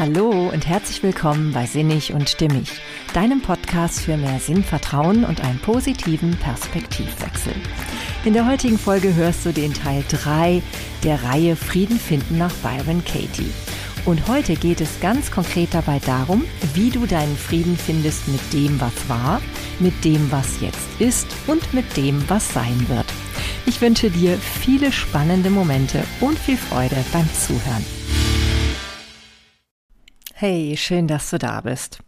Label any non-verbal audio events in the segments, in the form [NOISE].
Hallo und herzlich willkommen bei Sinnig und Stimmig, deinem Podcast für mehr Sinn, Vertrauen und einen positiven Perspektivwechsel. In der heutigen Folge hörst du den Teil 3 der Reihe Frieden finden nach Byron Katie. Und heute geht es ganz konkret dabei darum, wie du deinen Frieden findest mit dem, was war, mit dem, was jetzt ist und mit dem, was sein wird. Ich wünsche dir viele spannende Momente und viel Freude beim Zuhören. Hey, schön, dass du da bist.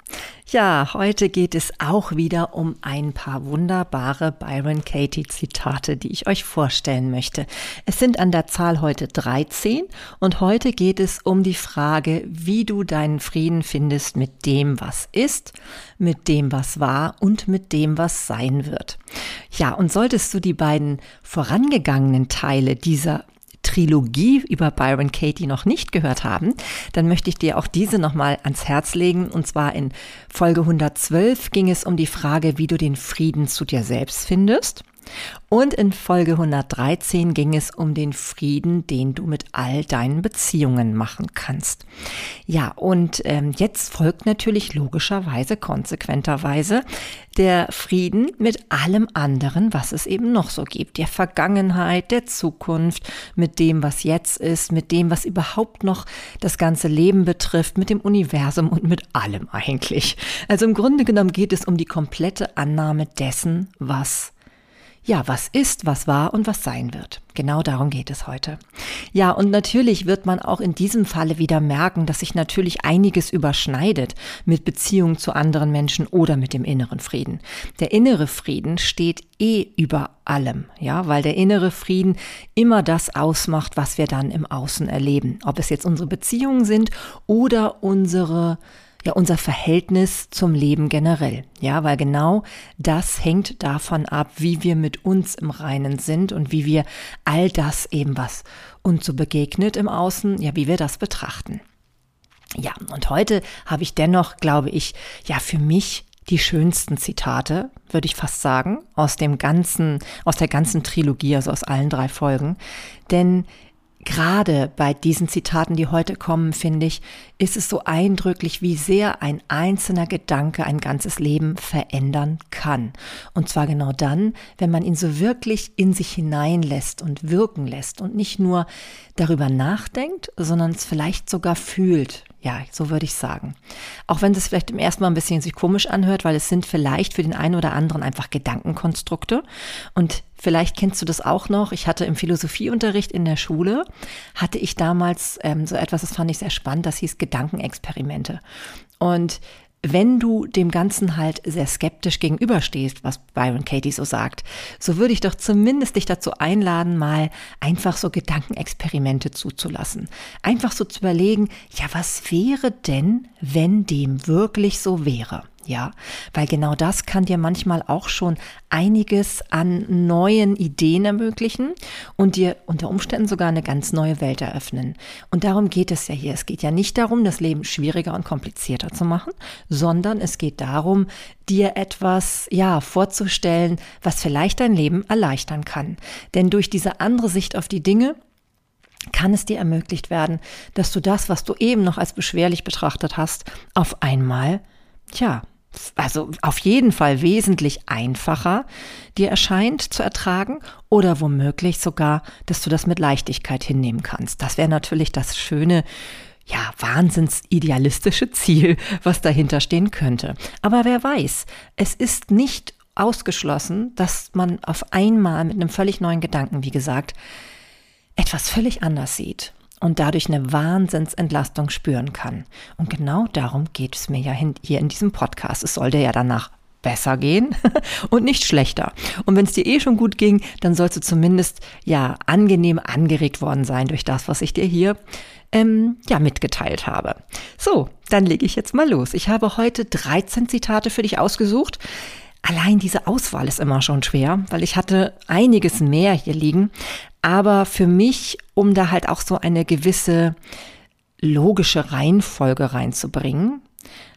Ja, heute geht es auch wieder um ein paar wunderbare Byron Katie Zitate, die ich euch vorstellen möchte. Es sind an der Zahl heute 13 und heute geht es um die Frage, wie du deinen Frieden findest mit dem, was ist, mit dem, was war und mit dem, was sein wird. Ja, und solltest du die beiden vorangegangenen Teile dieser Trilogie über Byron Katie noch nicht gehört haben, dann möchte ich dir auch diese nochmal ans Herz legen. Und zwar in Folge 112 ging es um die Frage, wie du den Frieden zu dir selbst findest. Und in Folge 113 ging es um den Frieden, den du mit all deinen Beziehungen machen kannst. Ja, und ähm, jetzt folgt natürlich logischerweise, konsequenterweise der Frieden mit allem anderen, was es eben noch so gibt. Der Vergangenheit, der Zukunft, mit dem, was jetzt ist, mit dem, was überhaupt noch das ganze Leben betrifft, mit dem Universum und mit allem eigentlich. Also im Grunde genommen geht es um die komplette Annahme dessen, was ja, was ist, was war und was sein wird. Genau darum geht es heute. Ja, und natürlich wird man auch in diesem Falle wieder merken, dass sich natürlich einiges überschneidet mit Beziehungen zu anderen Menschen oder mit dem inneren Frieden. Der innere Frieden steht eh über allem, ja, weil der innere Frieden immer das ausmacht, was wir dann im Außen erleben. Ob es jetzt unsere Beziehungen sind oder unsere ja unser Verhältnis zum Leben generell. Ja, weil genau das hängt davon ab, wie wir mit uns im Reinen sind und wie wir all das eben, was uns so begegnet im Außen, ja, wie wir das betrachten. Ja, und heute habe ich dennoch, glaube ich, ja, für mich die schönsten Zitate, würde ich fast sagen, aus dem ganzen, aus der ganzen Trilogie, also aus allen drei Folgen. Denn Gerade bei diesen Zitaten, die heute kommen, finde ich, ist es so eindrücklich, wie sehr ein einzelner Gedanke ein ganzes Leben verändern kann. Und zwar genau dann, wenn man ihn so wirklich in sich hineinlässt und wirken lässt und nicht nur darüber nachdenkt, sondern es vielleicht sogar fühlt. Ja, so würde ich sagen. Auch wenn es vielleicht im ersten Mal ein bisschen sich komisch anhört, weil es sind vielleicht für den einen oder anderen einfach Gedankenkonstrukte. Und vielleicht kennst du das auch noch. Ich hatte im Philosophieunterricht in der Schule, hatte ich damals ähm, so etwas, das fand ich sehr spannend, das hieß Gedankenexperimente. Und wenn du dem Ganzen halt sehr skeptisch gegenüberstehst, was Byron Katie so sagt, so würde ich doch zumindest dich dazu einladen, mal einfach so Gedankenexperimente zuzulassen. Einfach so zu überlegen, ja, was wäre denn, wenn dem wirklich so wäre? Ja, weil genau das kann dir manchmal auch schon einiges an neuen Ideen ermöglichen und dir unter Umständen sogar eine ganz neue Welt eröffnen. Und darum geht es ja hier. Es geht ja nicht darum, das Leben schwieriger und komplizierter zu machen, sondern es geht darum, dir etwas, ja, vorzustellen, was vielleicht dein Leben erleichtern kann. Denn durch diese andere Sicht auf die Dinge kann es dir ermöglicht werden, dass du das, was du eben noch als beschwerlich betrachtet hast, auf einmal, tja, also auf jeden Fall wesentlich einfacher dir erscheint zu ertragen oder womöglich sogar, dass du das mit Leichtigkeit hinnehmen kannst. Das wäre natürlich das schöne, ja, wahnsinns idealistische Ziel, was dahinter stehen könnte. Aber wer weiß, es ist nicht ausgeschlossen, dass man auf einmal mit einem völlig neuen Gedanken, wie gesagt, etwas völlig anders sieht und dadurch eine Wahnsinnsentlastung spüren kann. Und genau darum geht es mir ja hier in diesem Podcast. Es sollte ja danach besser gehen [LAUGHS] und nicht schlechter. Und wenn es dir eh schon gut ging, dann sollst du zumindest ja angenehm angeregt worden sein durch das, was ich dir hier ähm, ja mitgeteilt habe. So, dann lege ich jetzt mal los. Ich habe heute 13 Zitate für dich ausgesucht. Allein diese Auswahl ist immer schon schwer, weil ich hatte einiges mehr hier liegen. Aber für mich, um da halt auch so eine gewisse logische Reihenfolge reinzubringen,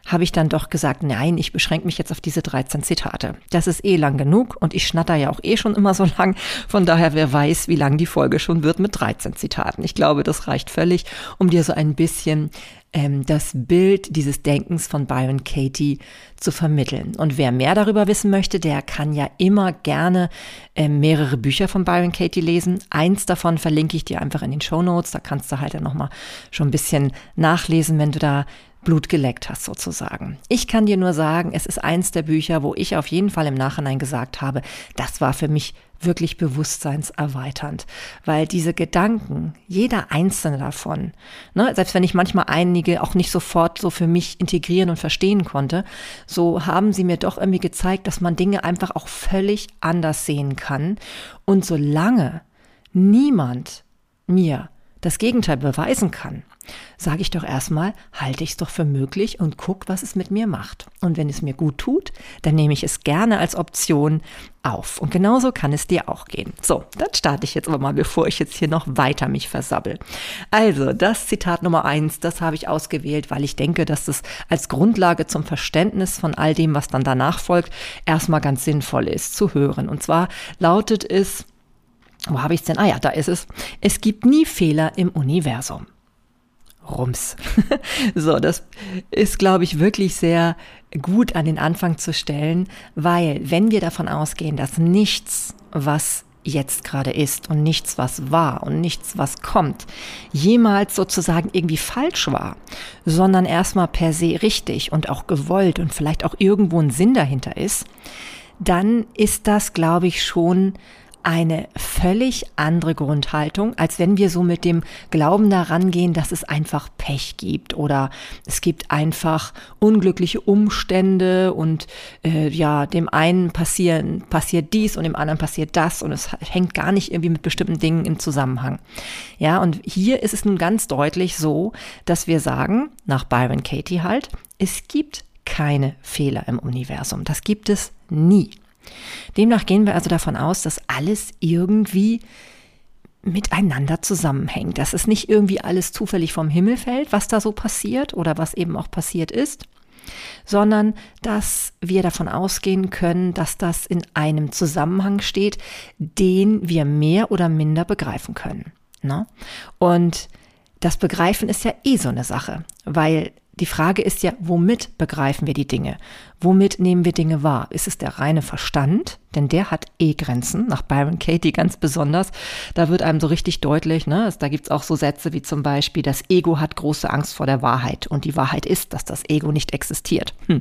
habe ich dann doch gesagt, nein, ich beschränke mich jetzt auf diese 13 Zitate. Das ist eh lang genug und ich schnatter ja auch eh schon immer so [LAUGHS] lang. Von daher, wer weiß, wie lang die Folge schon wird mit 13 Zitaten. Ich glaube, das reicht völlig, um dir so ein bisschen ähm, das Bild dieses Denkens von Byron Katie zu vermitteln. Und wer mehr darüber wissen möchte, der kann ja immer gerne äh, mehrere Bücher von Byron Katie lesen. Eins davon verlinke ich dir einfach in den Show Notes. Da kannst du halt dann nochmal schon ein bisschen nachlesen, wenn du da Blut geleckt hast sozusagen. Ich kann dir nur sagen, es ist eins der Bücher, wo ich auf jeden Fall im Nachhinein gesagt habe, das war für mich wirklich bewusstseinserweiternd, weil diese Gedanken, jeder einzelne davon, ne, selbst wenn ich manchmal einige auch nicht sofort so für mich integrieren und verstehen konnte, so haben sie mir doch irgendwie gezeigt, dass man Dinge einfach auch völlig anders sehen kann. Und solange niemand mir das Gegenteil beweisen kann, sage ich doch erstmal, halte ich es doch für möglich und guck, was es mit mir macht. Und wenn es mir gut tut, dann nehme ich es gerne als Option auf. Und genauso kann es dir auch gehen. So, dann starte ich jetzt aber mal, bevor ich jetzt hier noch weiter mich versabbel. Also, das Zitat Nummer eins, das habe ich ausgewählt, weil ich denke, dass es als Grundlage zum Verständnis von all dem, was dann danach folgt, erstmal ganz sinnvoll ist zu hören. Und zwar lautet es, wo habe ich es denn? Ah ja, da ist es. Es gibt nie Fehler im Universum. Rums. [LAUGHS] so, das ist, glaube ich, wirklich sehr gut an den Anfang zu stellen, weil wenn wir davon ausgehen, dass nichts, was jetzt gerade ist und nichts, was war und nichts, was kommt, jemals sozusagen irgendwie falsch war, sondern erstmal per se richtig und auch gewollt und vielleicht auch irgendwo ein Sinn dahinter ist, dann ist das, glaube ich, schon eine völlig andere Grundhaltung, als wenn wir so mit dem Glauben daran gehen, dass es einfach Pech gibt oder es gibt einfach unglückliche Umstände und äh, ja, dem einen passieren, passiert dies und dem anderen passiert das und es hängt gar nicht irgendwie mit bestimmten Dingen im Zusammenhang. Ja, und hier ist es nun ganz deutlich so, dass wir sagen, nach Byron Katie halt, es gibt keine Fehler im Universum. Das gibt es nie. Demnach gehen wir also davon aus, dass alles irgendwie miteinander zusammenhängt, dass es nicht irgendwie alles zufällig vom Himmel fällt, was da so passiert oder was eben auch passiert ist, sondern dass wir davon ausgehen können, dass das in einem Zusammenhang steht, den wir mehr oder minder begreifen können. Ne? Und das Begreifen ist ja eh so eine Sache, weil die Frage ist ja, womit begreifen wir die Dinge? Womit nehmen wir Dinge wahr? Ist es der reine Verstand? Denn der hat eh Grenzen, nach Byron Katie ganz besonders. Da wird einem so richtig deutlich, ne? da gibt's auch so Sätze wie zum Beispiel, das Ego hat große Angst vor der Wahrheit. Und die Wahrheit ist, dass das Ego nicht existiert. Hm.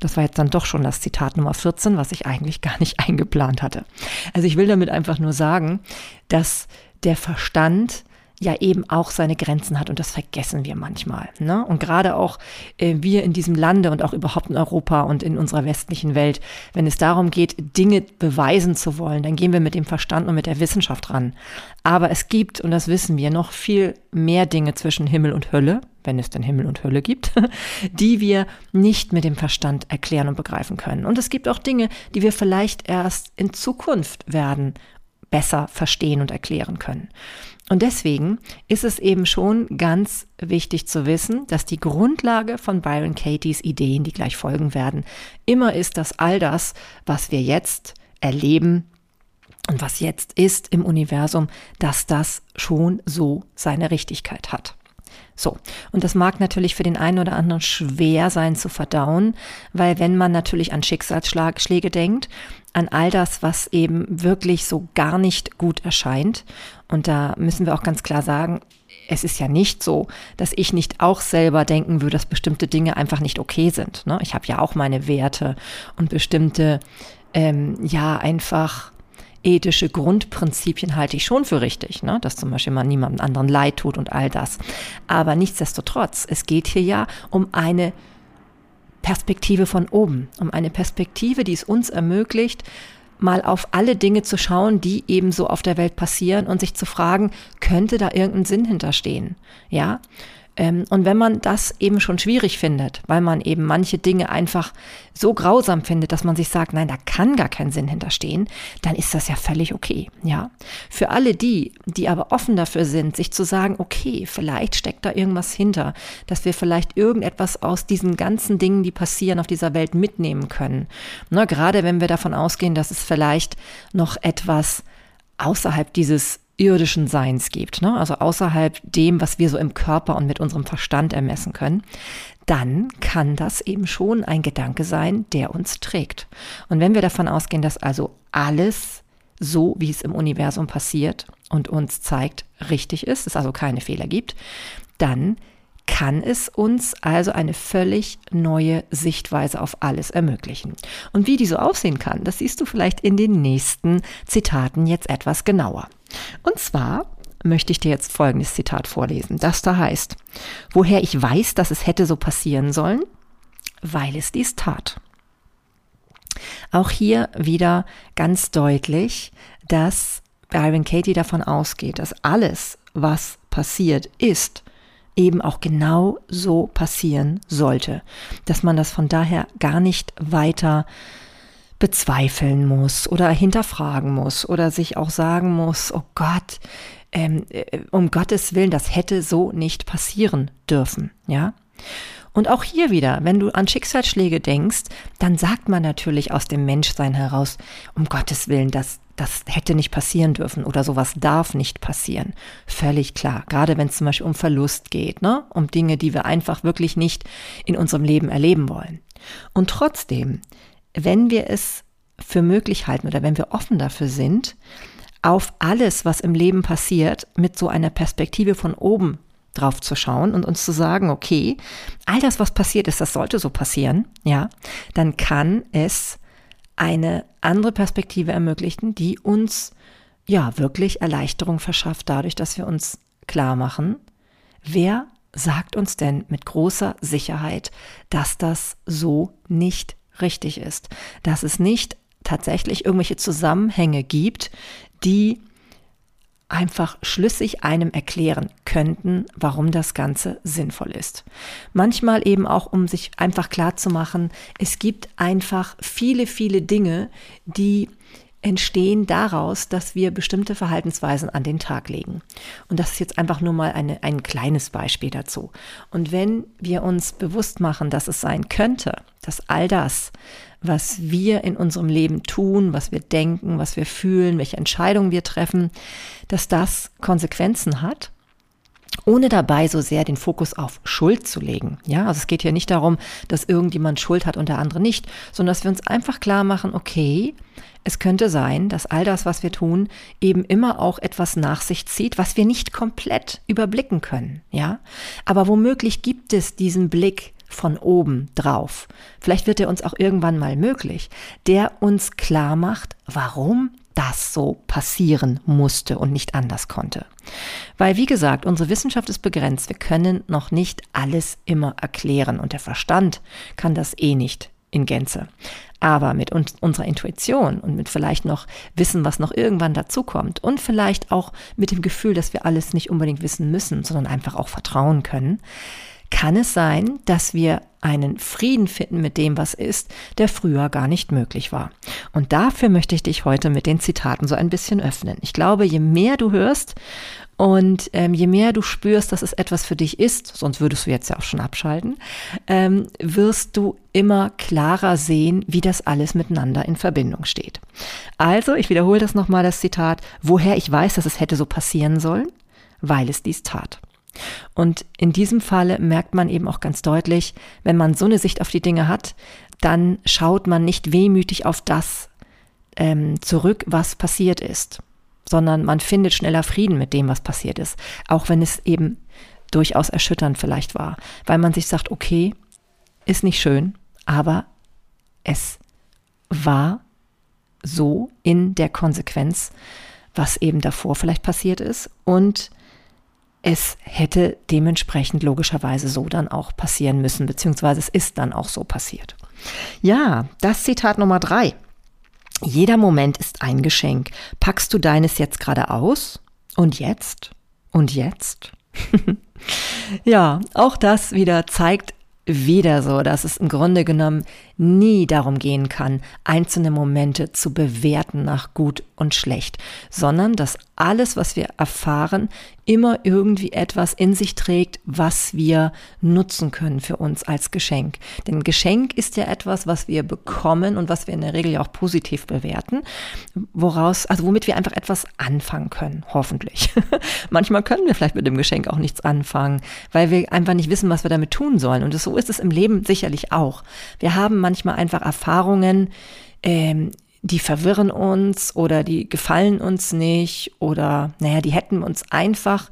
Das war jetzt dann doch schon das Zitat Nummer 14, was ich eigentlich gar nicht [LAUGHS] eingeplant hatte. Also ich will damit einfach nur sagen, dass der Verstand ja eben auch seine Grenzen hat und das vergessen wir manchmal. Ne? Und gerade auch äh, wir in diesem Lande und auch überhaupt in Europa und in unserer westlichen Welt, wenn es darum geht, Dinge beweisen zu wollen, dann gehen wir mit dem Verstand und mit der Wissenschaft ran. Aber es gibt, und das wissen wir, noch viel mehr Dinge zwischen Himmel und Hölle, wenn es denn Himmel und Hölle gibt, [LAUGHS] die wir nicht mit dem Verstand erklären und begreifen können. Und es gibt auch Dinge, die wir vielleicht erst in Zukunft werden besser verstehen und erklären können. Und deswegen ist es eben schon ganz wichtig zu wissen, dass die Grundlage von Byron Katie's Ideen, die gleich folgen werden, immer ist, dass all das, was wir jetzt erleben und was jetzt ist im Universum, dass das schon so seine Richtigkeit hat. So, und das mag natürlich für den einen oder anderen schwer sein zu verdauen, weil wenn man natürlich an Schicksalsschläge denkt, an all das, was eben wirklich so gar nicht gut erscheint, und da müssen wir auch ganz klar sagen, es ist ja nicht so, dass ich nicht auch selber denken würde, dass bestimmte Dinge einfach nicht okay sind. Ne? Ich habe ja auch meine Werte und bestimmte, ähm, ja, einfach ethische Grundprinzipien halte ich schon für richtig, ne? dass zum Beispiel man niemandem anderen leid tut und all das. Aber nichtsdestotrotz, es geht hier ja um eine Perspektive von oben, um eine Perspektive, die es uns ermöglicht, mal auf alle Dinge zu schauen, die eben so auf der Welt passieren und sich zu fragen, könnte da irgendein Sinn hinterstehen? Ja? Ähm, und wenn man das eben schon schwierig findet, weil man eben manche Dinge einfach so grausam findet, dass man sich sagt, nein, da kann gar kein Sinn hinterstehen, dann ist das ja völlig okay, ja. Für alle die, die aber offen dafür sind, sich zu sagen, okay, vielleicht steckt da irgendwas hinter, dass wir vielleicht irgendetwas aus diesen ganzen Dingen, die passieren auf dieser Welt mitnehmen können. Na, gerade wenn wir davon ausgehen, dass es vielleicht noch etwas außerhalb dieses irdischen Seins gibt, ne? also außerhalb dem, was wir so im Körper und mit unserem Verstand ermessen können, dann kann das eben schon ein Gedanke sein, der uns trägt. Und wenn wir davon ausgehen, dass also alles so, wie es im Universum passiert und uns zeigt, richtig ist, es also keine Fehler gibt, dann kann es uns also eine völlig neue Sichtweise auf alles ermöglichen. Und wie die so aussehen kann, das siehst du vielleicht in den nächsten Zitaten jetzt etwas genauer. Und zwar möchte ich dir jetzt folgendes Zitat vorlesen, das da heißt, woher ich weiß, dass es hätte so passieren sollen, weil es dies tat. Auch hier wieder ganz deutlich, dass Byron Katie davon ausgeht, dass alles, was passiert ist, eben auch genau so passieren sollte, dass man das von daher gar nicht weiter bezweifeln muss oder hinterfragen muss oder sich auch sagen muss, oh Gott, ähm, äh, um Gottes Willen, das hätte so nicht passieren dürfen, ja. Und auch hier wieder, wenn du an Schicksalsschläge denkst, dann sagt man natürlich aus dem Menschsein heraus, um Gottes Willen, das, das hätte nicht passieren dürfen oder sowas darf nicht passieren. Völlig klar. Gerade wenn es zum Beispiel um Verlust geht, ne? um Dinge, die wir einfach wirklich nicht in unserem Leben erleben wollen. Und trotzdem, wenn wir es für möglich halten oder wenn wir offen dafür sind, auf alles, was im Leben passiert, mit so einer Perspektive von oben drauf zu schauen und uns zu sagen, okay, all das, was passiert ist, das sollte so passieren, ja, dann kann es eine andere Perspektive ermöglichen, die uns ja wirklich Erleichterung verschafft, dadurch, dass wir uns klar machen, wer sagt uns denn mit großer Sicherheit, dass das so nicht richtig ist, dass es nicht tatsächlich irgendwelche Zusammenhänge gibt, die einfach schlüssig einem erklären könnten, warum das Ganze sinnvoll ist. Manchmal eben auch, um sich einfach klar zu machen, es gibt einfach viele, viele Dinge, die entstehen daraus, dass wir bestimmte Verhaltensweisen an den Tag legen. Und das ist jetzt einfach nur mal eine, ein kleines Beispiel dazu. Und wenn wir uns bewusst machen, dass es sein könnte, dass all das, was wir in unserem Leben tun, was wir denken, was wir fühlen, welche Entscheidungen wir treffen, dass das Konsequenzen hat, ohne dabei so sehr den Fokus auf Schuld zu legen. Ja, also es geht hier nicht darum, dass irgendjemand Schuld hat und der andere nicht, sondern dass wir uns einfach klar machen, okay, es könnte sein, dass all das, was wir tun, eben immer auch etwas nach sich zieht, was wir nicht komplett überblicken können. Ja, aber womöglich gibt es diesen Blick von oben drauf. Vielleicht wird er uns auch irgendwann mal möglich, der uns klar macht, warum das so passieren musste und nicht anders konnte. Weil, wie gesagt, unsere Wissenschaft ist begrenzt. Wir können noch nicht alles immer erklären und der Verstand kann das eh nicht in Gänze. Aber mit uns, unserer Intuition und mit vielleicht noch Wissen, was noch irgendwann dazukommt und vielleicht auch mit dem Gefühl, dass wir alles nicht unbedingt wissen müssen, sondern einfach auch vertrauen können, kann es sein, dass wir einen Frieden finden mit dem, was ist, der früher gar nicht möglich war. Und dafür möchte ich dich heute mit den Zitaten so ein bisschen öffnen. Ich glaube, je mehr du hörst und ähm, je mehr du spürst, dass es etwas für dich ist, sonst würdest du jetzt ja auch schon abschalten, ähm, wirst du immer klarer sehen, wie das alles miteinander in Verbindung steht. Also, ich wiederhole das nochmal, das Zitat, woher ich weiß, dass es hätte so passieren sollen, weil es dies tat. Und in diesem Falle merkt man eben auch ganz deutlich, wenn man so eine Sicht auf die Dinge hat, dann schaut man nicht wehmütig auf das ähm, zurück, was passiert ist, sondern man findet schneller Frieden mit dem, was passiert ist, auch wenn es eben durchaus erschütternd vielleicht war, weil man sich sagt, okay, ist nicht schön, aber es war so in der Konsequenz, was eben davor vielleicht passiert ist und es hätte dementsprechend logischerweise so dann auch passieren müssen, beziehungsweise es ist dann auch so passiert. Ja, das Zitat Nummer drei. Jeder Moment ist ein Geschenk. Packst du deines jetzt gerade aus? Und jetzt? Und jetzt? [LAUGHS] ja, auch das wieder zeigt wieder so, dass es im Grunde genommen nie darum gehen kann, einzelne Momente zu bewerten nach gut und schlecht, sondern dass alles, was wir erfahren, immer irgendwie etwas in sich trägt, was wir nutzen können für uns als Geschenk. Denn Geschenk ist ja etwas, was wir bekommen und was wir in der Regel ja auch positiv bewerten, woraus, also womit wir einfach etwas anfangen können, hoffentlich. [LAUGHS] Manchmal können wir vielleicht mit dem Geschenk auch nichts anfangen, weil wir einfach nicht wissen, was wir damit tun sollen. Und so ist es im Leben sicherlich auch. Wir haben manchmal einfach Erfahrungen, ähm, die verwirren uns oder die gefallen uns nicht oder naja, die hätten uns einfach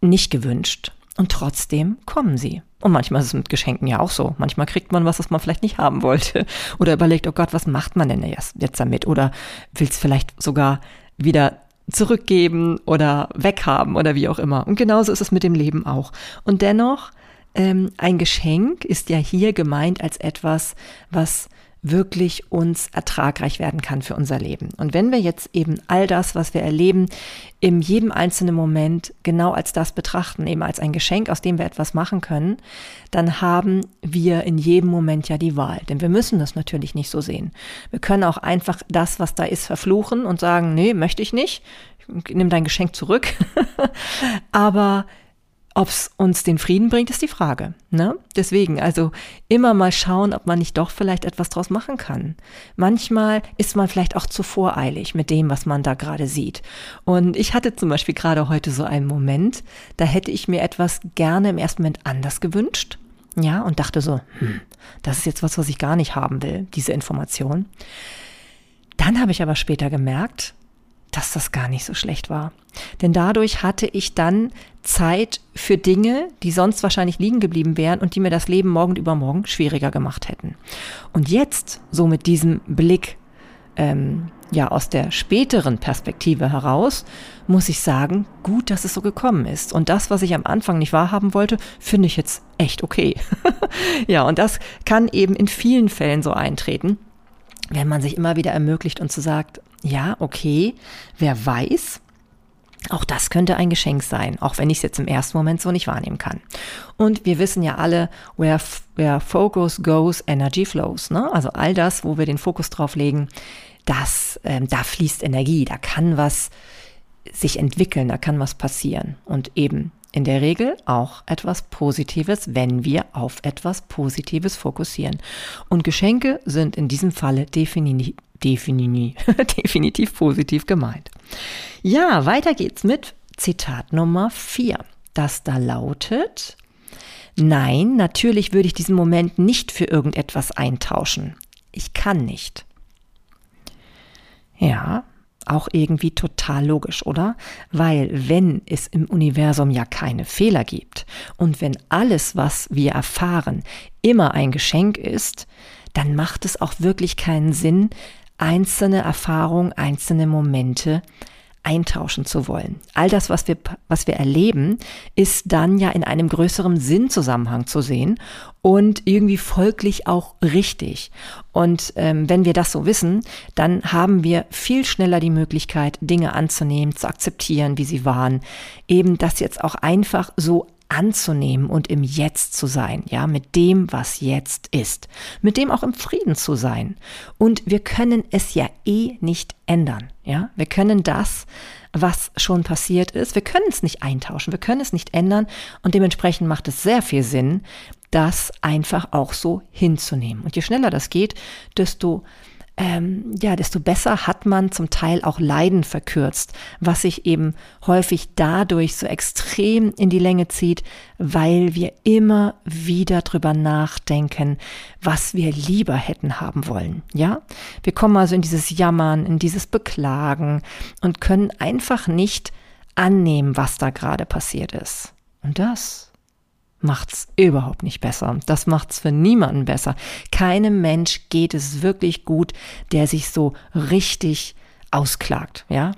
nicht gewünscht. Und trotzdem kommen sie. Und manchmal ist es mit Geschenken ja auch so. Manchmal kriegt man was, was man vielleicht nicht haben wollte. [LAUGHS] Oder überlegt, oh Gott, was macht man denn jetzt, damit? Oder will es vielleicht sogar wieder zurückgeben oder weghaben oder wie auch immer. Und genauso ist es mit dem Leben auch. Und dennoch ähm, ein Geschenk ist ja hier gemeint als etwas, was wirklich uns ertragreich werden kann für unser Leben. Und wenn wir jetzt eben all das, was wir erleben, in jedem einzelnen Moment genau als das betrachten, eben als ein Geschenk, aus dem wir etwas machen können, dann haben wir in jedem Moment ja die Wahl. Denn wir müssen das natürlich nicht so sehen. Wir können auch einfach das, was da ist, verfluchen und sagen, nee, möchte ich nicht. Nimm dein Geschenk zurück. [LAUGHS] Aber ob es uns den Frieden bringt, ist die Frage. Ne? Deswegen, also immer mal schauen, ob man nicht doch vielleicht etwas draus machen kann. Manchmal ist man vielleicht auch zu voreilig mit dem, was man da gerade sieht. Und ich hatte zum Beispiel gerade heute so einen Moment, da hätte ich mir etwas gerne im ersten Moment anders gewünscht. Ja, und dachte so, hm, das ist jetzt was, was ich gar nicht haben will, diese Information. Dann habe ich aber später gemerkt, dass das gar nicht so schlecht war. Denn dadurch hatte ich dann Zeit für Dinge, die sonst wahrscheinlich liegen geblieben wären und die mir das Leben morgen übermorgen schwieriger gemacht hätten. Und jetzt, so mit diesem Blick, ähm, ja, aus der späteren Perspektive heraus, muss ich sagen, gut, dass es so gekommen ist. Und das, was ich am Anfang nicht wahrhaben wollte, finde ich jetzt echt okay. [LAUGHS] ja, und das kann eben in vielen Fällen so eintreten wenn man sich immer wieder ermöglicht und so sagt, ja, okay, wer weiß, auch das könnte ein Geschenk sein, auch wenn ich es jetzt im ersten Moment so nicht wahrnehmen kann. Und wir wissen ja alle, where, where focus goes, energy flows. Ne? Also all das, wo wir den Fokus drauf legen, das, ähm, da fließt Energie, da kann was sich entwickeln, da kann was passieren. Und eben in der Regel auch etwas Positives, wenn wir auf etwas Positives fokussieren. Und Geschenke sind in diesem Falle definitiv, definitiv, [LAUGHS] definitiv positiv gemeint. Ja, weiter geht's mit Zitat Nummer 4, das da lautet, Nein, natürlich würde ich diesen Moment nicht für irgendetwas eintauschen. Ich kann nicht. Ja, auch irgendwie total logisch, oder? Weil wenn es im Universum ja keine Fehler gibt und wenn alles, was wir erfahren, immer ein Geschenk ist, dann macht es auch wirklich keinen Sinn, einzelne Erfahrungen, einzelne Momente eintauschen zu wollen. All das, was wir, was wir erleben, ist dann ja in einem größeren Sinnzusammenhang zu sehen und irgendwie folglich auch richtig. Und ähm, wenn wir das so wissen, dann haben wir viel schneller die Möglichkeit, Dinge anzunehmen, zu akzeptieren, wie sie waren, eben das jetzt auch einfach so anzunehmen und im Jetzt zu sein, ja, mit dem, was jetzt ist, mit dem auch im Frieden zu sein. Und wir können es ja eh nicht ändern, ja. Wir können das, was schon passiert ist, wir können es nicht eintauschen, wir können es nicht ändern und dementsprechend macht es sehr viel Sinn, das einfach auch so hinzunehmen. Und je schneller das geht, desto ähm, ja, desto besser hat man zum Teil auch Leiden verkürzt, was sich eben häufig dadurch so extrem in die Länge zieht, weil wir immer wieder drüber nachdenken, was wir lieber hätten haben wollen. Ja, wir kommen also in dieses Jammern, in dieses Beklagen und können einfach nicht annehmen, was da gerade passiert ist. Und das macht's überhaupt nicht besser. Das macht's für niemanden besser. Keinem Mensch geht es wirklich gut, der sich so richtig ausklagt, ja.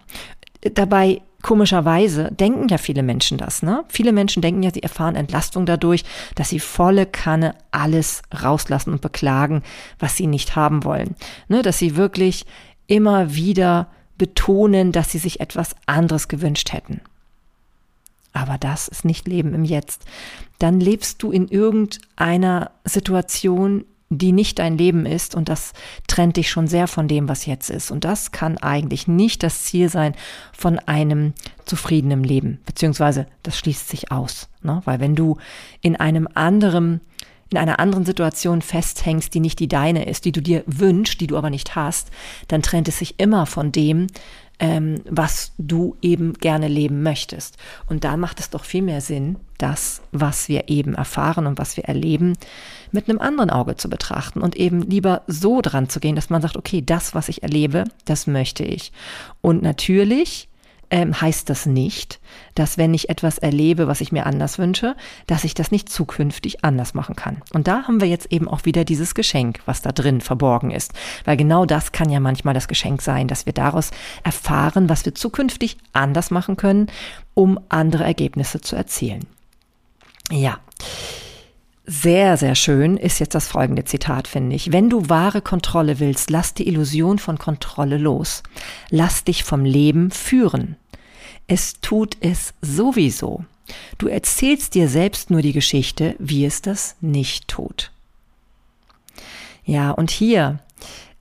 Dabei komischerweise denken ja viele Menschen das, ne? Viele Menschen denken ja, sie erfahren Entlastung dadurch, dass sie volle Kanne alles rauslassen und beklagen, was sie nicht haben wollen, ne? Dass sie wirklich immer wieder betonen, dass sie sich etwas anderes gewünscht hätten. Aber das ist nicht Leben im Jetzt. Dann lebst du in irgendeiner Situation, die nicht dein Leben ist und das trennt dich schon sehr von dem, was jetzt ist. Und das kann eigentlich nicht das Ziel sein von einem zufriedenen Leben, beziehungsweise das schließt sich aus. Ne? Weil wenn du in einem anderen in einer anderen Situation festhängst, die nicht die deine ist, die du dir wünschst, die du aber nicht hast, dann trennt es sich immer von dem, ähm, was du eben gerne leben möchtest. Und da macht es doch viel mehr Sinn, das, was wir eben erfahren und was wir erleben, mit einem anderen Auge zu betrachten und eben lieber so dran zu gehen, dass man sagt, okay, das, was ich erlebe, das möchte ich. Und natürlich ähm, heißt das nicht, dass wenn ich etwas erlebe, was ich mir anders wünsche, dass ich das nicht zukünftig anders machen kann. Und da haben wir jetzt eben auch wieder dieses Geschenk, was da drin verborgen ist. Weil genau das kann ja manchmal das Geschenk sein, dass wir daraus erfahren, was wir zukünftig anders machen können, um andere Ergebnisse zu erzielen. Ja. Sehr, sehr schön ist jetzt das folgende Zitat, finde ich. Wenn du wahre Kontrolle willst, lass die Illusion von Kontrolle los. Lass dich vom Leben führen. Es tut es sowieso. Du erzählst dir selbst nur die Geschichte, wie es das nicht tut. Ja, und hier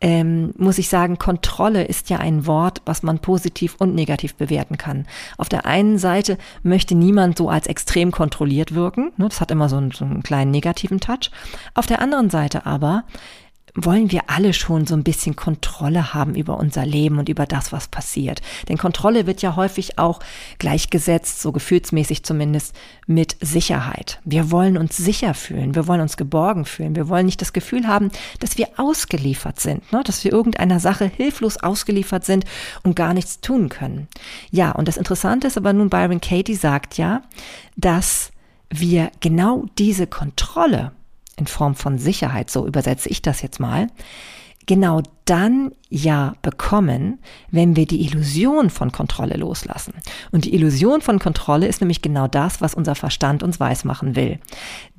ähm, muss ich sagen, Kontrolle ist ja ein Wort, was man positiv und negativ bewerten kann. Auf der einen Seite möchte niemand so als extrem kontrolliert wirken. Ne? Das hat immer so einen, so einen kleinen negativen Touch. Auf der anderen Seite aber wollen wir alle schon so ein bisschen Kontrolle haben über unser Leben und über das, was passiert. Denn Kontrolle wird ja häufig auch gleichgesetzt, so gefühlsmäßig zumindest, mit Sicherheit. Wir wollen uns sicher fühlen, wir wollen uns geborgen fühlen, wir wollen nicht das Gefühl haben, dass wir ausgeliefert sind, ne? dass wir irgendeiner Sache hilflos ausgeliefert sind und gar nichts tun können. Ja, und das Interessante ist aber nun, Byron Katie sagt ja, dass wir genau diese Kontrolle, in Form von Sicherheit, so übersetze ich das jetzt mal, genau dann ja bekommen, wenn wir die Illusion von Kontrolle loslassen. Und die Illusion von Kontrolle ist nämlich genau das, was unser Verstand uns weismachen will.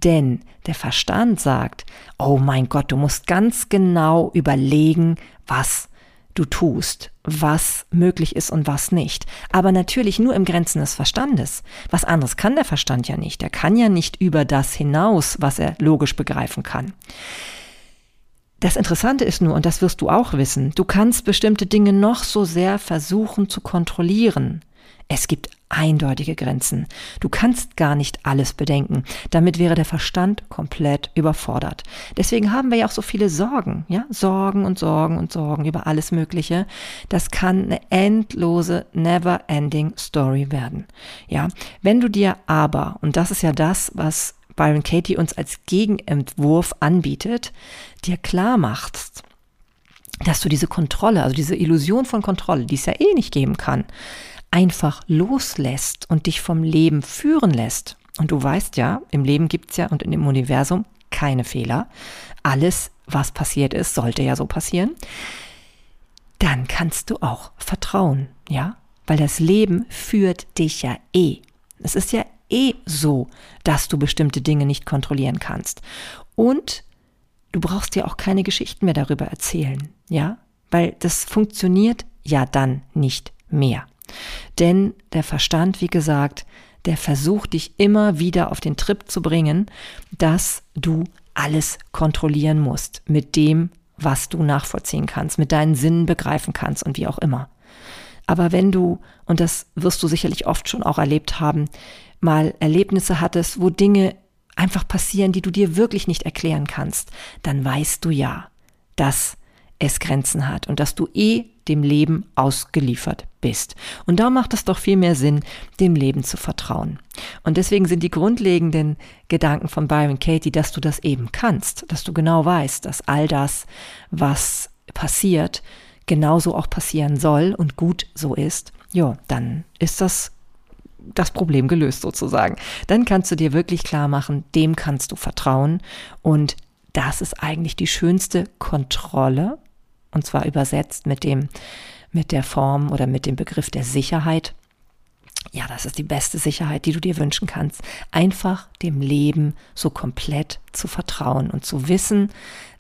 Denn der Verstand sagt, oh mein Gott, du musst ganz genau überlegen, was du tust, was möglich ist und was nicht. Aber natürlich nur im Grenzen des Verstandes. Was anderes kann der Verstand ja nicht. Er kann ja nicht über das hinaus, was er logisch begreifen kann. Das Interessante ist nur, und das wirst du auch wissen, du kannst bestimmte Dinge noch so sehr versuchen zu kontrollieren. Es gibt eindeutige Grenzen. Du kannst gar nicht alles bedenken. Damit wäre der Verstand komplett überfordert. Deswegen haben wir ja auch so viele Sorgen, ja? Sorgen und Sorgen und Sorgen über alles Mögliche. Das kann eine endlose, never ending Story werden. Ja? Wenn du dir aber, und das ist ja das, was Byron Katie uns als Gegenentwurf anbietet, dir klar machst, dass du diese Kontrolle, also diese Illusion von Kontrolle, die es ja eh nicht geben kann, einfach loslässt und dich vom Leben führen lässt. Und du weißt ja, im Leben gibt's ja und in dem Universum keine Fehler. Alles, was passiert ist, sollte ja so passieren. Dann kannst du auch vertrauen, ja? Weil das Leben führt dich ja eh. Es ist ja eh so, dass du bestimmte Dinge nicht kontrollieren kannst. Und du brauchst dir auch keine Geschichten mehr darüber erzählen, ja? Weil das funktioniert ja dann nicht mehr. Denn der Verstand, wie gesagt, der versucht dich immer wieder auf den Trip zu bringen, dass du alles kontrollieren musst mit dem, was du nachvollziehen kannst, mit deinen Sinnen begreifen kannst und wie auch immer. Aber wenn du, und das wirst du sicherlich oft schon auch erlebt haben, mal Erlebnisse hattest, wo Dinge einfach passieren, die du dir wirklich nicht erklären kannst, dann weißt du ja, dass es Grenzen hat und dass du eh dem Leben ausgeliefert bist. Und da macht es doch viel mehr Sinn, dem Leben zu vertrauen. Und deswegen sind die grundlegenden Gedanken von Byron Katie, dass du das eben kannst, dass du genau weißt, dass all das, was passiert, genauso auch passieren soll und gut so ist. Ja, dann ist das das Problem gelöst sozusagen. Dann kannst du dir wirklich klar machen, dem kannst du vertrauen und das ist eigentlich die schönste Kontrolle, und zwar übersetzt mit dem, mit der Form oder mit dem Begriff der Sicherheit. Ja, das ist die beste Sicherheit, die du dir wünschen kannst. Einfach dem Leben so komplett zu vertrauen und zu wissen,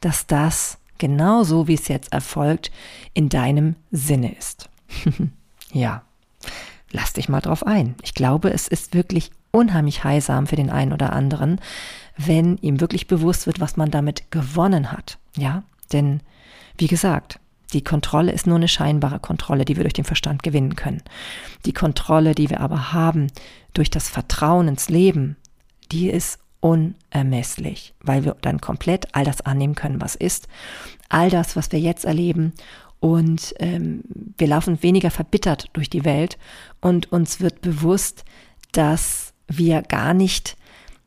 dass das genauso wie es jetzt erfolgt, in deinem Sinne ist. [LAUGHS] ja. lass dich mal drauf ein. Ich glaube, es ist wirklich unheimlich heilsam für den einen oder anderen, wenn ihm wirklich bewusst wird, was man damit gewonnen hat. Ja, denn wie gesagt, die Kontrolle ist nur eine scheinbare Kontrolle, die wir durch den Verstand gewinnen können. Die Kontrolle, die wir aber haben durch das Vertrauen ins Leben, die ist unermesslich, weil wir dann komplett all das annehmen können, was ist, all das, was wir jetzt erleben und ähm, wir laufen weniger verbittert durch die Welt und uns wird bewusst, dass wir gar nicht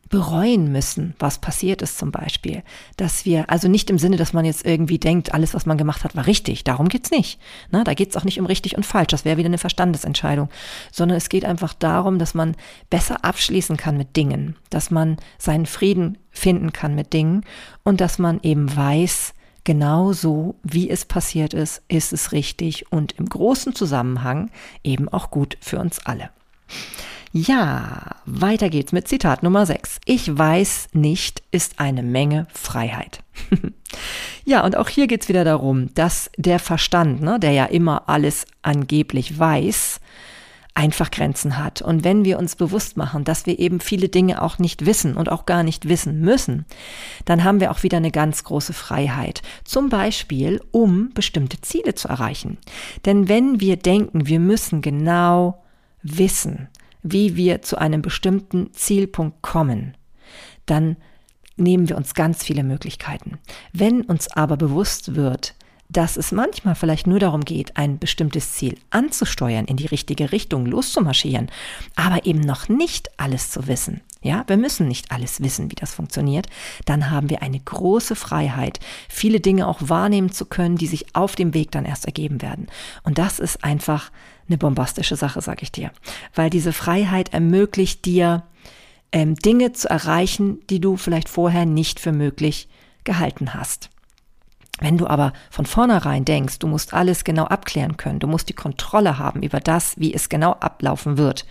bereuen müssen, was passiert ist zum Beispiel. Dass wir, also nicht im Sinne, dass man jetzt irgendwie denkt, alles, was man gemacht hat, war richtig. Darum geht's nicht. Na, da geht's auch nicht um richtig und falsch. Das wäre wieder eine Verstandesentscheidung. Sondern es geht einfach darum, dass man besser abschließen kann mit Dingen. Dass man seinen Frieden finden kann mit Dingen. Und dass man eben weiß, genau so, wie es passiert ist, ist es richtig und im großen Zusammenhang eben auch gut für uns alle. Ja, weiter geht's mit Zitat Nummer 6. Ich weiß nicht ist eine Menge Freiheit. [LAUGHS] ja, und auch hier geht's wieder darum, dass der Verstand, ne, der ja immer alles angeblich weiß, einfach Grenzen hat. Und wenn wir uns bewusst machen, dass wir eben viele Dinge auch nicht wissen und auch gar nicht wissen müssen, dann haben wir auch wieder eine ganz große Freiheit. Zum Beispiel, um bestimmte Ziele zu erreichen. Denn wenn wir denken, wir müssen genau wissen, wie wir zu einem bestimmten Zielpunkt kommen, dann nehmen wir uns ganz viele Möglichkeiten. Wenn uns aber bewusst wird, dass es manchmal vielleicht nur darum geht, ein bestimmtes Ziel anzusteuern, in die richtige Richtung loszumarschieren, aber eben noch nicht alles zu wissen. Ja, wir müssen nicht alles wissen, wie das funktioniert. Dann haben wir eine große Freiheit, viele Dinge auch wahrnehmen zu können, die sich auf dem Weg dann erst ergeben werden. Und das ist einfach eine bombastische Sache, sag ich dir. Weil diese Freiheit ermöglicht dir, ähm, Dinge zu erreichen, die du vielleicht vorher nicht für möglich gehalten hast. Wenn du aber von vornherein denkst, du musst alles genau abklären können, du musst die Kontrolle haben über das, wie es genau ablaufen wird,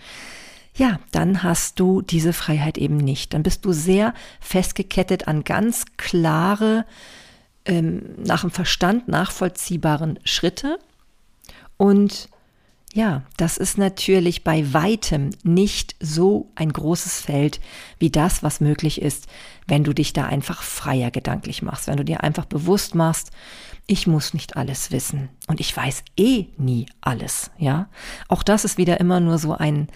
ja, dann hast du diese Freiheit eben nicht. Dann bist du sehr festgekettet an ganz klare, ähm, nach dem Verstand nachvollziehbaren Schritte und ja, das ist natürlich bei weitem nicht so ein großes Feld wie das, was möglich ist, wenn du dich da einfach freier gedanklich machst, wenn du dir einfach bewusst machst, ich muss nicht alles wissen und ich weiß eh nie alles, ja. Auch das ist wieder immer nur so ein,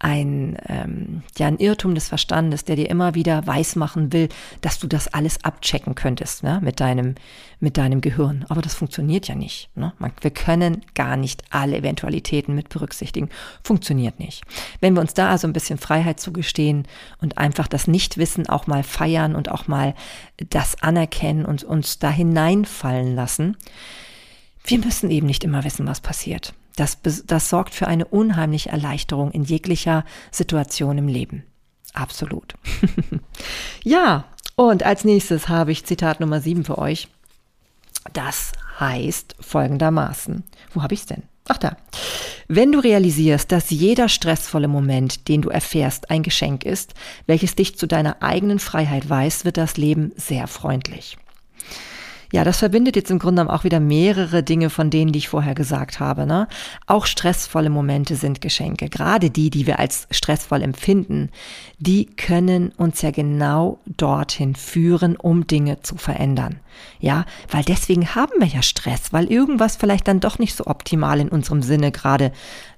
ein, ähm, ja, ein Irrtum des Verstandes, der dir immer wieder weismachen will, dass du das alles abchecken könntest ne, mit, deinem, mit deinem Gehirn. Aber das funktioniert ja nicht. Ne? Wir können gar nicht alle Eventualitäten mit berücksichtigen. Funktioniert nicht. Wenn wir uns da also ein bisschen Freiheit zugestehen und einfach das Nichtwissen auch mal feiern und auch mal das anerkennen und uns da hineinfallen lassen, wir müssen eben nicht immer wissen, was passiert. Das, das sorgt für eine unheimliche Erleichterung in jeglicher Situation im Leben. Absolut. [LAUGHS] ja, und als nächstes habe ich Zitat Nummer 7 für euch. Das heißt folgendermaßen. Wo habe ich es denn? Ach da. Wenn du realisierst, dass jeder stressvolle Moment, den du erfährst, ein Geschenk ist, welches dich zu deiner eigenen Freiheit weist, wird das Leben sehr freundlich. Ja, das verbindet jetzt im Grunde auch wieder mehrere Dinge von denen, die ich vorher gesagt habe. Ne? Auch stressvolle Momente sind Geschenke. Gerade die, die wir als stressvoll empfinden, die können uns ja genau dorthin führen, um Dinge zu verändern. Ja, weil deswegen haben wir ja Stress, weil irgendwas vielleicht dann doch nicht so optimal in unserem Sinne gerade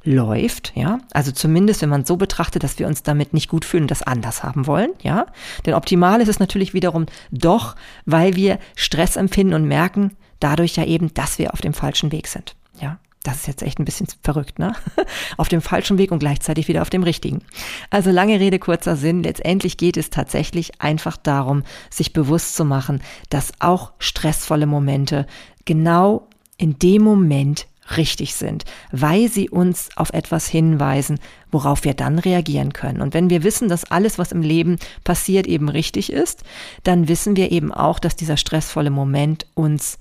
läuft, ja. Also zumindest, wenn man so betrachtet, dass wir uns damit nicht gut fühlen, das anders haben wollen, ja. Denn optimal ist es natürlich wiederum doch, weil wir Stress empfinden und merken dadurch ja eben, dass wir auf dem falschen Weg sind, ja. Das ist jetzt echt ein bisschen verrückt, ne? [LAUGHS] Auf dem falschen Weg und gleichzeitig wieder auf dem richtigen. Also lange Rede, kurzer Sinn. Letztendlich geht es tatsächlich einfach darum, sich bewusst zu machen, dass auch stressvolle Momente genau in dem Moment richtig sind, weil sie uns auf etwas hinweisen, worauf wir dann reagieren können. Und wenn wir wissen, dass alles, was im Leben passiert, eben richtig ist, dann wissen wir eben auch, dass dieser stressvolle Moment uns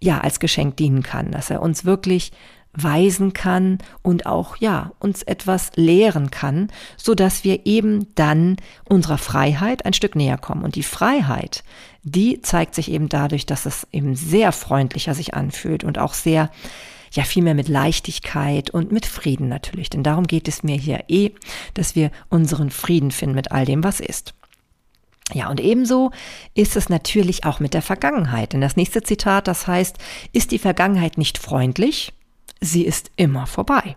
ja als Geschenk dienen kann, dass er uns wirklich weisen kann und auch ja uns etwas lehren kann, so dass wir eben dann unserer Freiheit ein Stück näher kommen und die Freiheit, die zeigt sich eben dadurch, dass es eben sehr freundlicher sich anfühlt und auch sehr ja vielmehr mit Leichtigkeit und mit Frieden natürlich. Denn darum geht es mir hier eh, dass wir unseren Frieden finden mit all dem, was ist. Ja, und ebenso ist es natürlich auch mit der Vergangenheit. Denn das nächste Zitat, das heißt, ist die Vergangenheit nicht freundlich? Sie ist immer vorbei.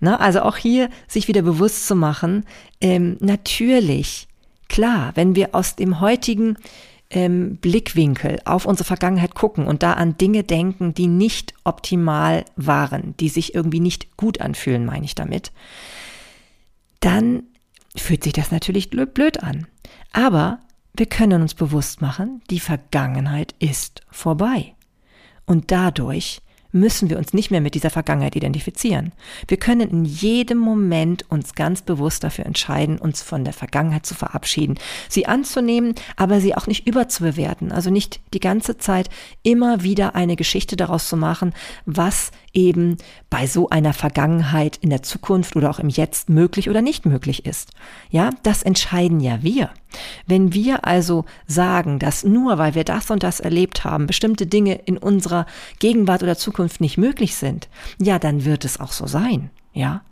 Na, also auch hier sich wieder bewusst zu machen, ähm, natürlich, klar, wenn wir aus dem heutigen ähm, Blickwinkel auf unsere Vergangenheit gucken und da an Dinge denken, die nicht optimal waren, die sich irgendwie nicht gut anfühlen, meine ich damit, dann fühlt sich das natürlich blöd an. Aber wir können uns bewusst machen, die Vergangenheit ist vorbei. Und dadurch müssen wir uns nicht mehr mit dieser Vergangenheit identifizieren. Wir können in jedem Moment uns ganz bewusst dafür entscheiden, uns von der Vergangenheit zu verabschieden, sie anzunehmen, aber sie auch nicht überzubewerten, also nicht die ganze Zeit immer wieder eine Geschichte daraus zu machen, was eben bei so einer Vergangenheit in der Zukunft oder auch im Jetzt möglich oder nicht möglich ist. Ja, das entscheiden ja wir. Wenn wir also sagen, dass nur weil wir das und das erlebt haben, bestimmte Dinge in unserer Gegenwart oder Zukunft nicht möglich sind, ja, dann wird es auch so sein. Ja,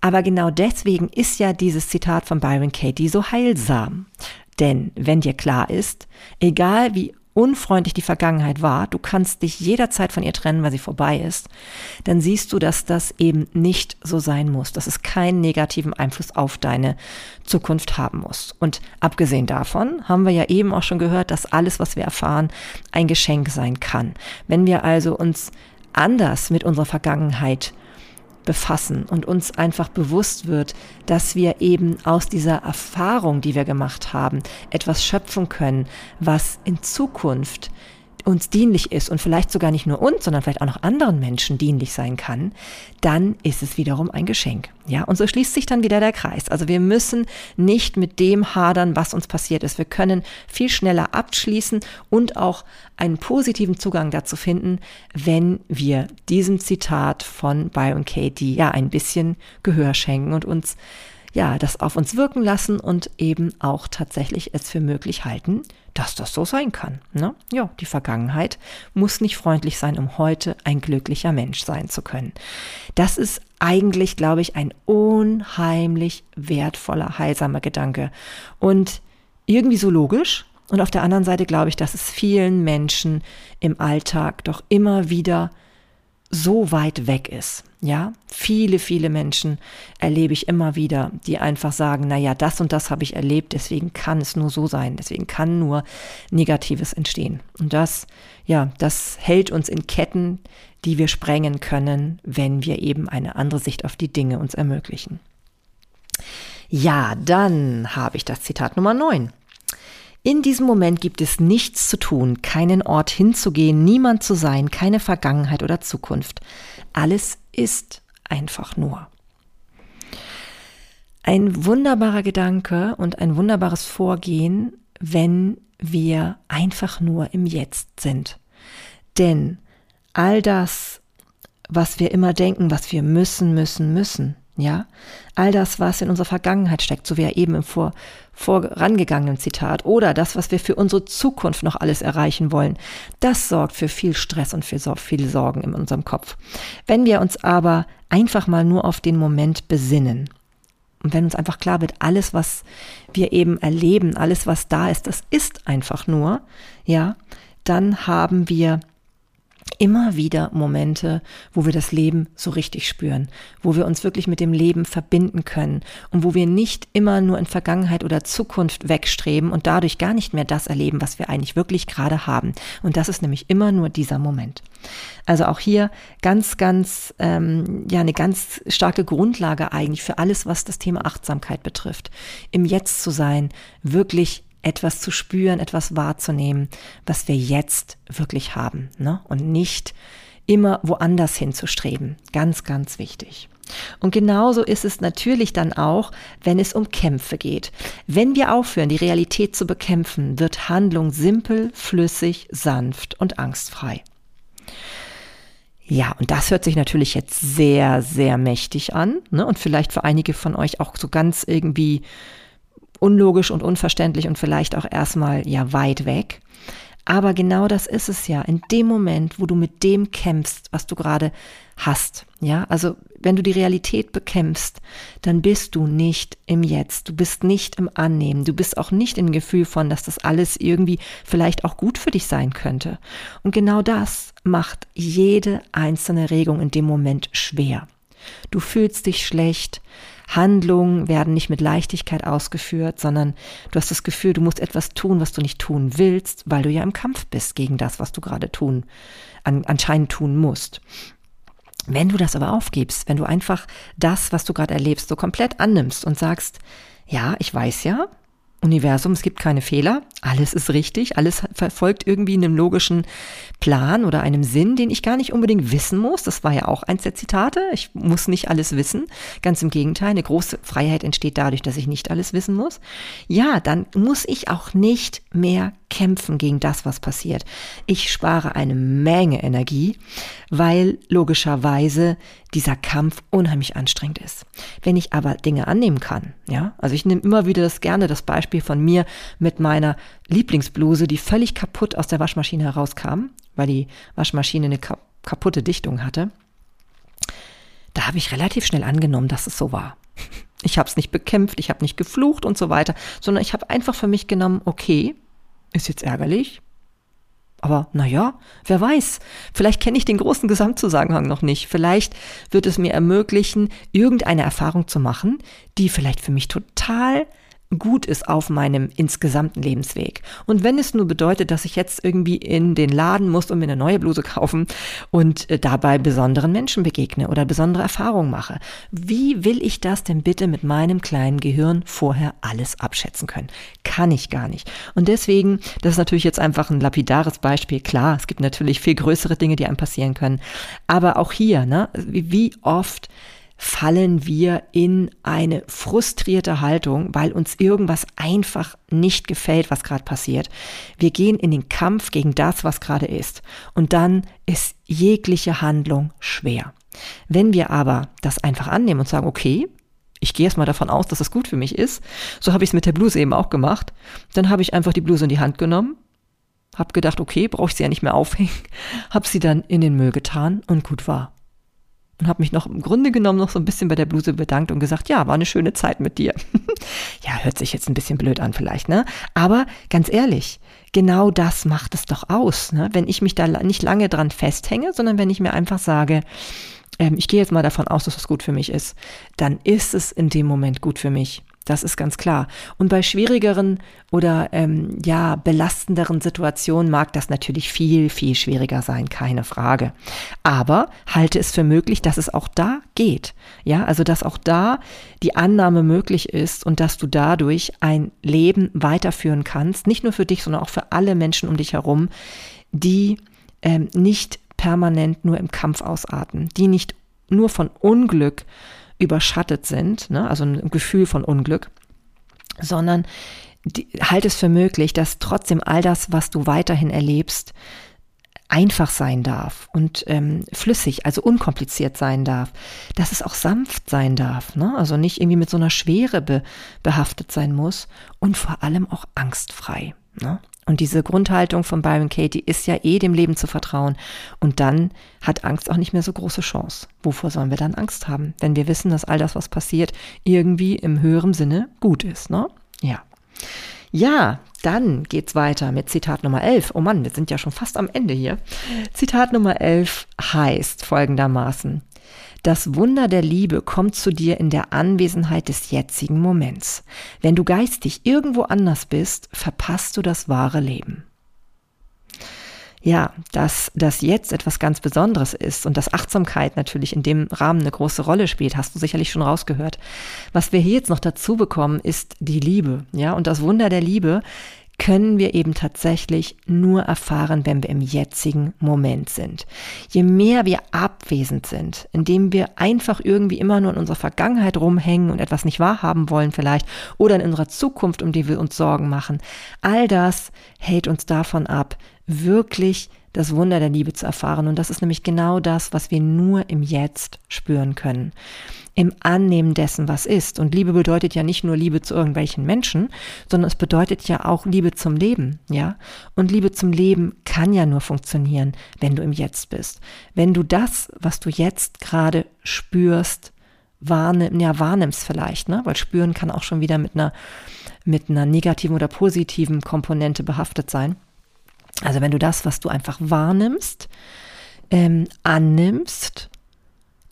aber genau deswegen ist ja dieses Zitat von Byron Katie so heilsam. Denn wenn dir klar ist, egal wie unfreundlich die Vergangenheit war, du kannst dich jederzeit von ihr trennen, weil sie vorbei ist, dann siehst du, dass das eben nicht so sein muss, dass es keinen negativen Einfluss auf deine Zukunft haben muss. Und abgesehen davon haben wir ja eben auch schon gehört, dass alles, was wir erfahren, ein Geschenk sein kann. Wenn wir also uns anders mit unserer Vergangenheit befassen und uns einfach bewusst wird, dass wir eben aus dieser Erfahrung, die wir gemacht haben, etwas schöpfen können, was in Zukunft uns dienlich ist und vielleicht sogar nicht nur uns, sondern vielleicht auch noch anderen Menschen dienlich sein kann, dann ist es wiederum ein Geschenk. Ja, und so schließt sich dann wieder der Kreis. Also wir müssen nicht mit dem hadern, was uns passiert ist. Wir können viel schneller abschließen und auch einen positiven Zugang dazu finden, wenn wir diesem Zitat von Byron Katie ja ein bisschen Gehör schenken und uns ja, das auf uns wirken lassen und eben auch tatsächlich es für möglich halten, dass das so sein kann. Ne? Ja, die Vergangenheit muss nicht freundlich sein, um heute ein glücklicher Mensch sein zu können. Das ist eigentlich, glaube ich, ein unheimlich wertvoller, heilsamer Gedanke und irgendwie so logisch. Und auf der anderen Seite glaube ich, dass es vielen Menschen im Alltag doch immer wieder so weit weg ist. Ja, viele, viele Menschen erlebe ich immer wieder, die einfach sagen, na ja, das und das habe ich erlebt, deswegen kann es nur so sein, deswegen kann nur Negatives entstehen. Und das, ja, das hält uns in Ketten, die wir sprengen können, wenn wir eben eine andere Sicht auf die Dinge uns ermöglichen. Ja, dann habe ich das Zitat Nummer 9. In diesem Moment gibt es nichts zu tun, keinen Ort hinzugehen, niemand zu sein, keine Vergangenheit oder Zukunft. Alles ist einfach nur. Ein wunderbarer Gedanke und ein wunderbares Vorgehen, wenn wir einfach nur im Jetzt sind. Denn all das, was wir immer denken, was wir müssen, müssen, müssen, ja, all das, was in unserer Vergangenheit steckt, so wie er eben im vor, vorangegangenen Zitat, oder das, was wir für unsere Zukunft noch alles erreichen wollen, das sorgt für viel Stress und für viel Sorgen in unserem Kopf. Wenn wir uns aber einfach mal nur auf den Moment besinnen und wenn uns einfach klar wird, alles, was wir eben erleben, alles, was da ist, das ist einfach nur, ja, dann haben wir immer wieder Momente, wo wir das Leben so richtig spüren, wo wir uns wirklich mit dem Leben verbinden können und wo wir nicht immer nur in Vergangenheit oder Zukunft wegstreben und dadurch gar nicht mehr das erleben, was wir eigentlich wirklich gerade haben. Und das ist nämlich immer nur dieser Moment. Also auch hier ganz, ganz, ähm, ja, eine ganz starke Grundlage eigentlich für alles, was das Thema Achtsamkeit betrifft. Im Jetzt zu sein, wirklich etwas zu spüren, etwas wahrzunehmen, was wir jetzt wirklich haben ne? und nicht immer woanders hinzustreben. Ganz, ganz wichtig. Und genauso ist es natürlich dann auch, wenn es um Kämpfe geht. Wenn wir aufhören, die Realität zu bekämpfen, wird Handlung simpel, flüssig, sanft und angstfrei. Ja, und das hört sich natürlich jetzt sehr, sehr mächtig an ne? und vielleicht für einige von euch auch so ganz irgendwie unlogisch und unverständlich und vielleicht auch erstmal ja weit weg. Aber genau das ist es ja. In dem Moment, wo du mit dem kämpfst, was du gerade hast. Ja, also wenn du die Realität bekämpfst, dann bist du nicht im Jetzt. Du bist nicht im Annehmen. Du bist auch nicht im Gefühl von, dass das alles irgendwie vielleicht auch gut für dich sein könnte. Und genau das macht jede einzelne Regung in dem Moment schwer. Du fühlst dich schlecht. Handlungen werden nicht mit Leichtigkeit ausgeführt, sondern du hast das Gefühl, du musst etwas tun, was du nicht tun willst, weil du ja im Kampf bist gegen das, was du gerade tun, an, anscheinend tun musst. Wenn du das aber aufgibst, wenn du einfach das, was du gerade erlebst, so komplett annimmst und sagst, ja, ich weiß ja, Universum, es gibt keine Fehler, alles ist richtig, alles verfolgt irgendwie einem logischen Plan oder einem Sinn, den ich gar nicht unbedingt wissen muss. Das war ja auch eins der Zitate. Ich muss nicht alles wissen. Ganz im Gegenteil, eine große Freiheit entsteht dadurch, dass ich nicht alles wissen muss. Ja, dann muss ich auch nicht mehr kämpfen gegen das, was passiert. Ich spare eine Menge Energie, weil logischerweise dieser Kampf unheimlich anstrengend ist. Wenn ich aber Dinge annehmen kann, ja, also ich nehme immer wieder das gerne das Beispiel von mir mit meiner Lieblingsbluse, die völlig kaputt aus der Waschmaschine herauskam, weil die Waschmaschine eine kaputte Dichtung hatte. Da habe ich relativ schnell angenommen, dass es so war. [LAUGHS] Ich habe es nicht bekämpft, ich habe nicht geflucht und so weiter, sondern ich habe einfach für mich genommen, okay, ist jetzt ärgerlich. Aber naja, wer weiß, vielleicht kenne ich den großen Gesamtzusammenhang noch nicht. Vielleicht wird es mir ermöglichen, irgendeine Erfahrung zu machen, die vielleicht für mich total gut ist auf meinem insgesamten Lebensweg. Und wenn es nur bedeutet, dass ich jetzt irgendwie in den Laden muss und mir eine neue Bluse kaufen und äh, dabei besonderen Menschen begegne oder besondere Erfahrungen mache, wie will ich das denn bitte mit meinem kleinen Gehirn vorher alles abschätzen können? Kann ich gar nicht. Und deswegen, das ist natürlich jetzt einfach ein lapidares Beispiel. Klar, es gibt natürlich viel größere Dinge, die einem passieren können. Aber auch hier, ne, wie oft fallen wir in eine frustrierte Haltung, weil uns irgendwas einfach nicht gefällt, was gerade passiert. Wir gehen in den Kampf gegen das, was gerade ist. Und dann ist jegliche Handlung schwer. Wenn wir aber das einfach annehmen und sagen, okay, ich gehe erstmal davon aus, dass es gut für mich ist, so habe ich es mit der Bluse eben auch gemacht, dann habe ich einfach die Bluse in die Hand genommen, habe gedacht, okay, brauche ich sie ja nicht mehr aufhängen, [LAUGHS] habe sie dann in den Müll getan und gut war und habe mich noch im Grunde genommen noch so ein bisschen bei der Bluse bedankt und gesagt, ja, war eine schöne Zeit mit dir. [LAUGHS] ja, hört sich jetzt ein bisschen blöd an vielleicht, ne? Aber ganz ehrlich, genau das macht es doch aus, ne? Wenn ich mich da nicht lange dran festhänge, sondern wenn ich mir einfach sage, ähm, ich gehe jetzt mal davon aus, dass es gut für mich ist, dann ist es in dem Moment gut für mich. Das ist ganz klar. Und bei schwierigeren oder ähm, ja belastenderen Situationen mag das natürlich viel, viel schwieriger sein, keine Frage. Aber halte es für möglich, dass es auch da geht. Ja, also dass auch da die Annahme möglich ist und dass du dadurch ein Leben weiterführen kannst, nicht nur für dich, sondern auch für alle Menschen um dich herum, die ähm, nicht permanent nur im Kampf ausarten, die nicht nur von Unglück überschattet sind, ne, also ein Gefühl von Unglück, sondern die, halt es für möglich, dass trotzdem all das, was du weiterhin erlebst, einfach sein darf und ähm, flüssig, also unkompliziert sein darf, dass es auch sanft sein darf, ne? also nicht irgendwie mit so einer Schwere be behaftet sein muss und vor allem auch angstfrei. Ne? Und diese Grundhaltung von Byron Katie ist ja eh dem Leben zu vertrauen. Und dann hat Angst auch nicht mehr so große Chance. Wovor sollen wir dann Angst haben? Wenn wir wissen, dass all das, was passiert, irgendwie im höheren Sinne gut ist, ne? Ja. Ja, dann geht's weiter mit Zitat Nummer 11. Oh Mann, wir sind ja schon fast am Ende hier. Zitat Nummer 11 heißt folgendermaßen. Das Wunder der Liebe kommt zu dir in der Anwesenheit des jetzigen Moments. Wenn du geistig irgendwo anders bist, verpasst du das wahre Leben. Ja, dass das jetzt etwas ganz Besonderes ist und dass Achtsamkeit natürlich in dem Rahmen eine große Rolle spielt, hast du sicherlich schon rausgehört. Was wir hier jetzt noch dazu bekommen, ist die Liebe. Ja, und das Wunder der Liebe können wir eben tatsächlich nur erfahren, wenn wir im jetzigen Moment sind. Je mehr wir abwesend sind, indem wir einfach irgendwie immer nur in unserer Vergangenheit rumhängen und etwas nicht wahrhaben wollen vielleicht oder in unserer Zukunft, um die wir uns Sorgen machen, all das hält uns davon ab, wirklich das Wunder der Liebe zu erfahren. Und das ist nämlich genau das, was wir nur im Jetzt spüren können. Im Annehmen dessen, was ist. Und Liebe bedeutet ja nicht nur Liebe zu irgendwelchen Menschen, sondern es bedeutet ja auch Liebe zum Leben, ja? Und Liebe zum Leben kann ja nur funktionieren, wenn du im Jetzt bist. Wenn du das, was du jetzt gerade spürst, wahrnimm, ja, wahrnimmst vielleicht, ne? Weil spüren kann auch schon wieder mit einer, mit einer negativen oder positiven Komponente behaftet sein. Also wenn du das, was du einfach wahrnimmst, ähm, annimmst,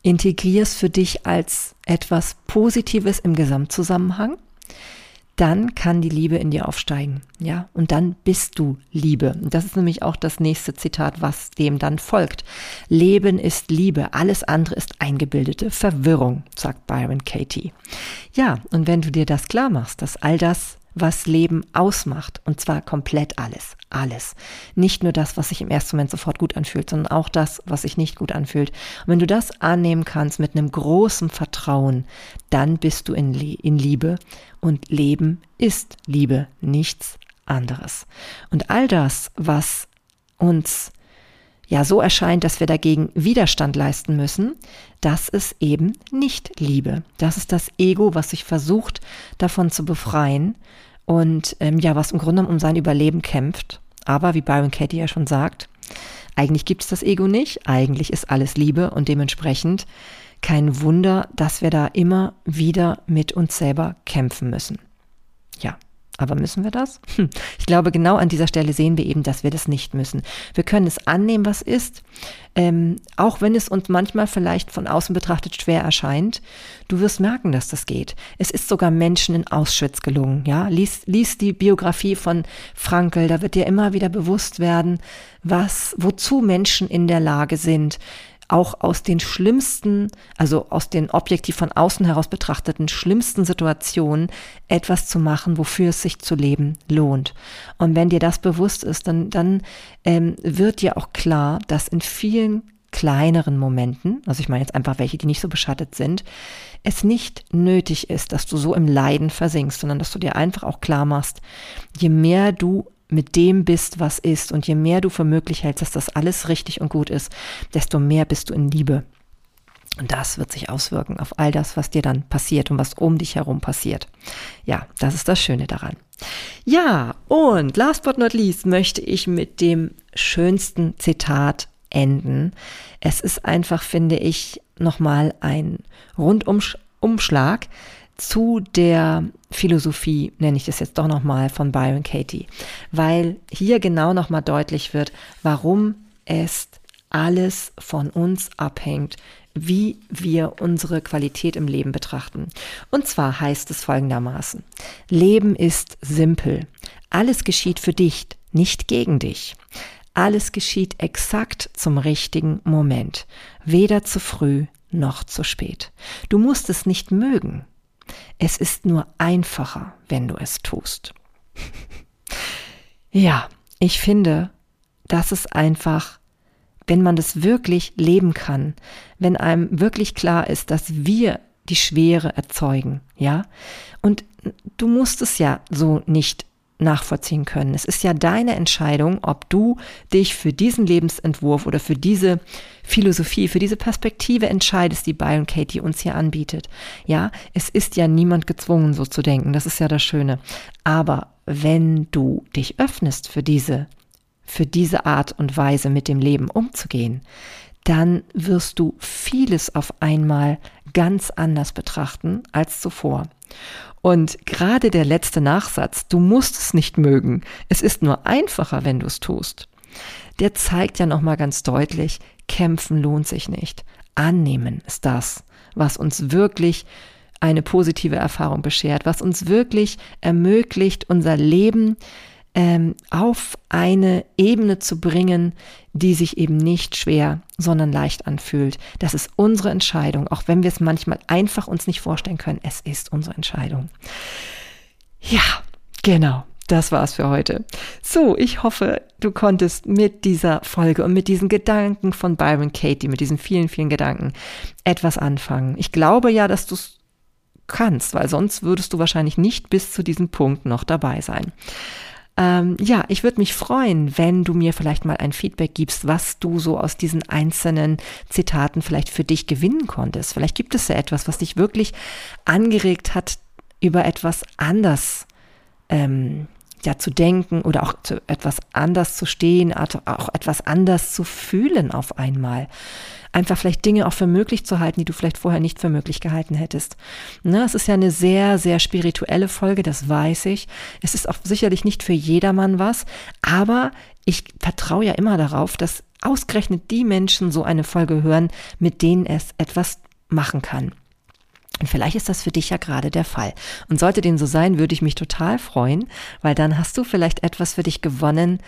integrierst für dich als etwas Positives im Gesamtzusammenhang, dann kann die Liebe in dir aufsteigen, ja, und dann bist du Liebe. Und das ist nämlich auch das nächste Zitat, was dem dann folgt. Leben ist Liebe, alles andere ist eingebildete Verwirrung, sagt Byron Katie. Ja, und wenn du dir das klar machst, dass all das was Leben ausmacht. Und zwar komplett alles. Alles. Nicht nur das, was sich im ersten Moment sofort gut anfühlt, sondern auch das, was sich nicht gut anfühlt. Und wenn du das annehmen kannst mit einem großen Vertrauen, dann bist du in, in Liebe. Und Leben ist Liebe, nichts anderes. Und all das, was uns ja so erscheint, dass wir dagegen Widerstand leisten müssen, das ist eben nicht Liebe. Das ist das Ego, was sich versucht, davon zu befreien und ähm, ja, was im Grunde um sein Überleben kämpft. Aber wie Byron Katie ja schon sagt, eigentlich gibt es das Ego nicht, eigentlich ist alles Liebe und dementsprechend kein Wunder, dass wir da immer wieder mit uns selber kämpfen müssen. Ja. Aber müssen wir das? Hm. Ich glaube, genau an dieser Stelle sehen wir eben, dass wir das nicht müssen. Wir können es annehmen, was ist, ähm, auch wenn es uns manchmal vielleicht von außen betrachtet schwer erscheint. Du wirst merken, dass das geht. Es ist sogar Menschen in Auschwitz gelungen. Ja, lies, lies die Biografie von Frankel. Da wird dir immer wieder bewusst werden, was, wozu Menschen in der Lage sind, auch aus den schlimmsten, also aus den objektiv von außen heraus betrachteten schlimmsten Situationen etwas zu machen, wofür es sich zu leben lohnt. Und wenn dir das bewusst ist, dann, dann ähm, wird dir auch klar, dass in vielen kleineren Momenten, also ich meine jetzt einfach welche, die nicht so beschattet sind, es nicht nötig ist, dass du so im Leiden versinkst, sondern dass du dir einfach auch klar machst, je mehr du mit dem bist, was ist. Und je mehr du für möglich hältst, dass das alles richtig und gut ist, desto mehr bist du in Liebe. Und das wird sich auswirken auf all das, was dir dann passiert und was um dich herum passiert. Ja, das ist das Schöne daran. Ja, und last but not least möchte ich mit dem schönsten Zitat enden. Es ist einfach, finde ich, nochmal ein Rundumschlag zu der Philosophie, nenne ich das jetzt doch nochmal, von Byron Katie, weil hier genau nochmal deutlich wird, warum es alles von uns abhängt, wie wir unsere Qualität im Leben betrachten. Und zwar heißt es folgendermaßen, Leben ist simpel. Alles geschieht für dich, nicht gegen dich. Alles geschieht exakt zum richtigen Moment, weder zu früh noch zu spät. Du musst es nicht mögen, es ist nur einfacher, wenn du es tust. [LAUGHS] ja, ich finde, das ist einfach, wenn man das wirklich leben kann, wenn einem wirklich klar ist, dass wir die Schwere erzeugen, ja? Und du musst es ja so nicht nachvollziehen können. Es ist ja deine Entscheidung, ob du dich für diesen Lebensentwurf oder für diese Philosophie, für diese Perspektive entscheidest, die Byron Katie uns hier anbietet. Ja, es ist ja niemand gezwungen, so zu denken. Das ist ja das Schöne. Aber wenn du dich öffnest für diese, für diese Art und Weise mit dem Leben umzugehen, dann wirst du vieles auf einmal ganz anders betrachten als zuvor. Und gerade der letzte Nachsatz, du musst es nicht mögen, es ist nur einfacher, wenn du es tust, der zeigt ja nochmal ganz deutlich, kämpfen lohnt sich nicht. Annehmen ist das, was uns wirklich eine positive Erfahrung beschert, was uns wirklich ermöglicht, unser Leben ähm, auf eine Ebene zu bringen, die sich eben nicht schwer, sondern leicht anfühlt. Das ist unsere Entscheidung, auch wenn wir es manchmal einfach uns nicht vorstellen können. Es ist unsere Entscheidung. Ja, genau. Das war's für heute. So, ich hoffe, du konntest mit dieser Folge und mit diesen Gedanken von Byron Katie, mit diesen vielen, vielen Gedanken etwas anfangen. Ich glaube ja, dass du es kannst, weil sonst würdest du wahrscheinlich nicht bis zu diesem Punkt noch dabei sein. Ähm, ja, ich würde mich freuen, wenn du mir vielleicht mal ein Feedback gibst, was du so aus diesen einzelnen Zitaten vielleicht für dich gewinnen konntest. Vielleicht gibt es ja etwas, was dich wirklich angeregt hat, über etwas anders ähm, ja, zu denken oder auch zu etwas anders zu stehen, auch etwas anders zu fühlen auf einmal. Einfach vielleicht Dinge auch für möglich zu halten, die du vielleicht vorher nicht für möglich gehalten hättest. Na, es ist ja eine sehr, sehr spirituelle Folge, das weiß ich. Es ist auch sicherlich nicht für jedermann was, aber ich vertraue ja immer darauf, dass ausgerechnet die Menschen so eine Folge hören, mit denen es etwas machen kann. Und vielleicht ist das für dich ja gerade der Fall. Und sollte dem so sein, würde ich mich total freuen, weil dann hast du vielleicht etwas für dich gewonnen,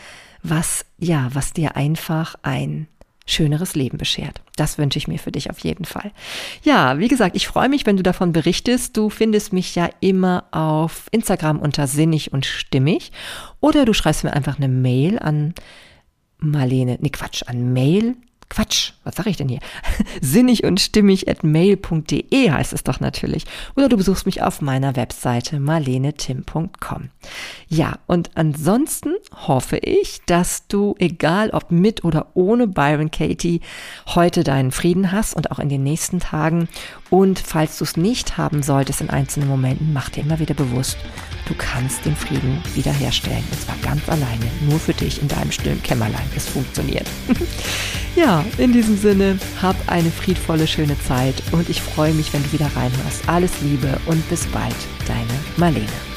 was, ja, was dir einfach ein schöneres Leben beschert. Das wünsche ich mir für dich auf jeden Fall. Ja, wie gesagt, ich freue mich, wenn du davon berichtest. Du findest mich ja immer auf Instagram unter sinnig und stimmig oder du schreibst mir einfach eine Mail an Marlene, ne Quatsch, an Mail Quatsch, was sage ich denn hier? [LAUGHS] Sinnig und stimmig at mail.de heißt es doch natürlich. Oder du besuchst mich auf meiner Webseite marlenetim.com. Ja, und ansonsten hoffe ich, dass du, egal ob mit oder ohne Byron Katie, heute deinen Frieden hast und auch in den nächsten Tagen. Und falls du es nicht haben solltest in einzelnen Momenten, mach dir immer wieder bewusst, du kannst den Frieden wiederherstellen. Und zwar ganz alleine, nur für dich in deinem stillen Kämmerlein. Es funktioniert. [LAUGHS] In diesem Sinne, hab eine friedvolle, schöne Zeit und ich freue mich, wenn du wieder reinhörst. Alles Liebe und bis bald, deine Marlene.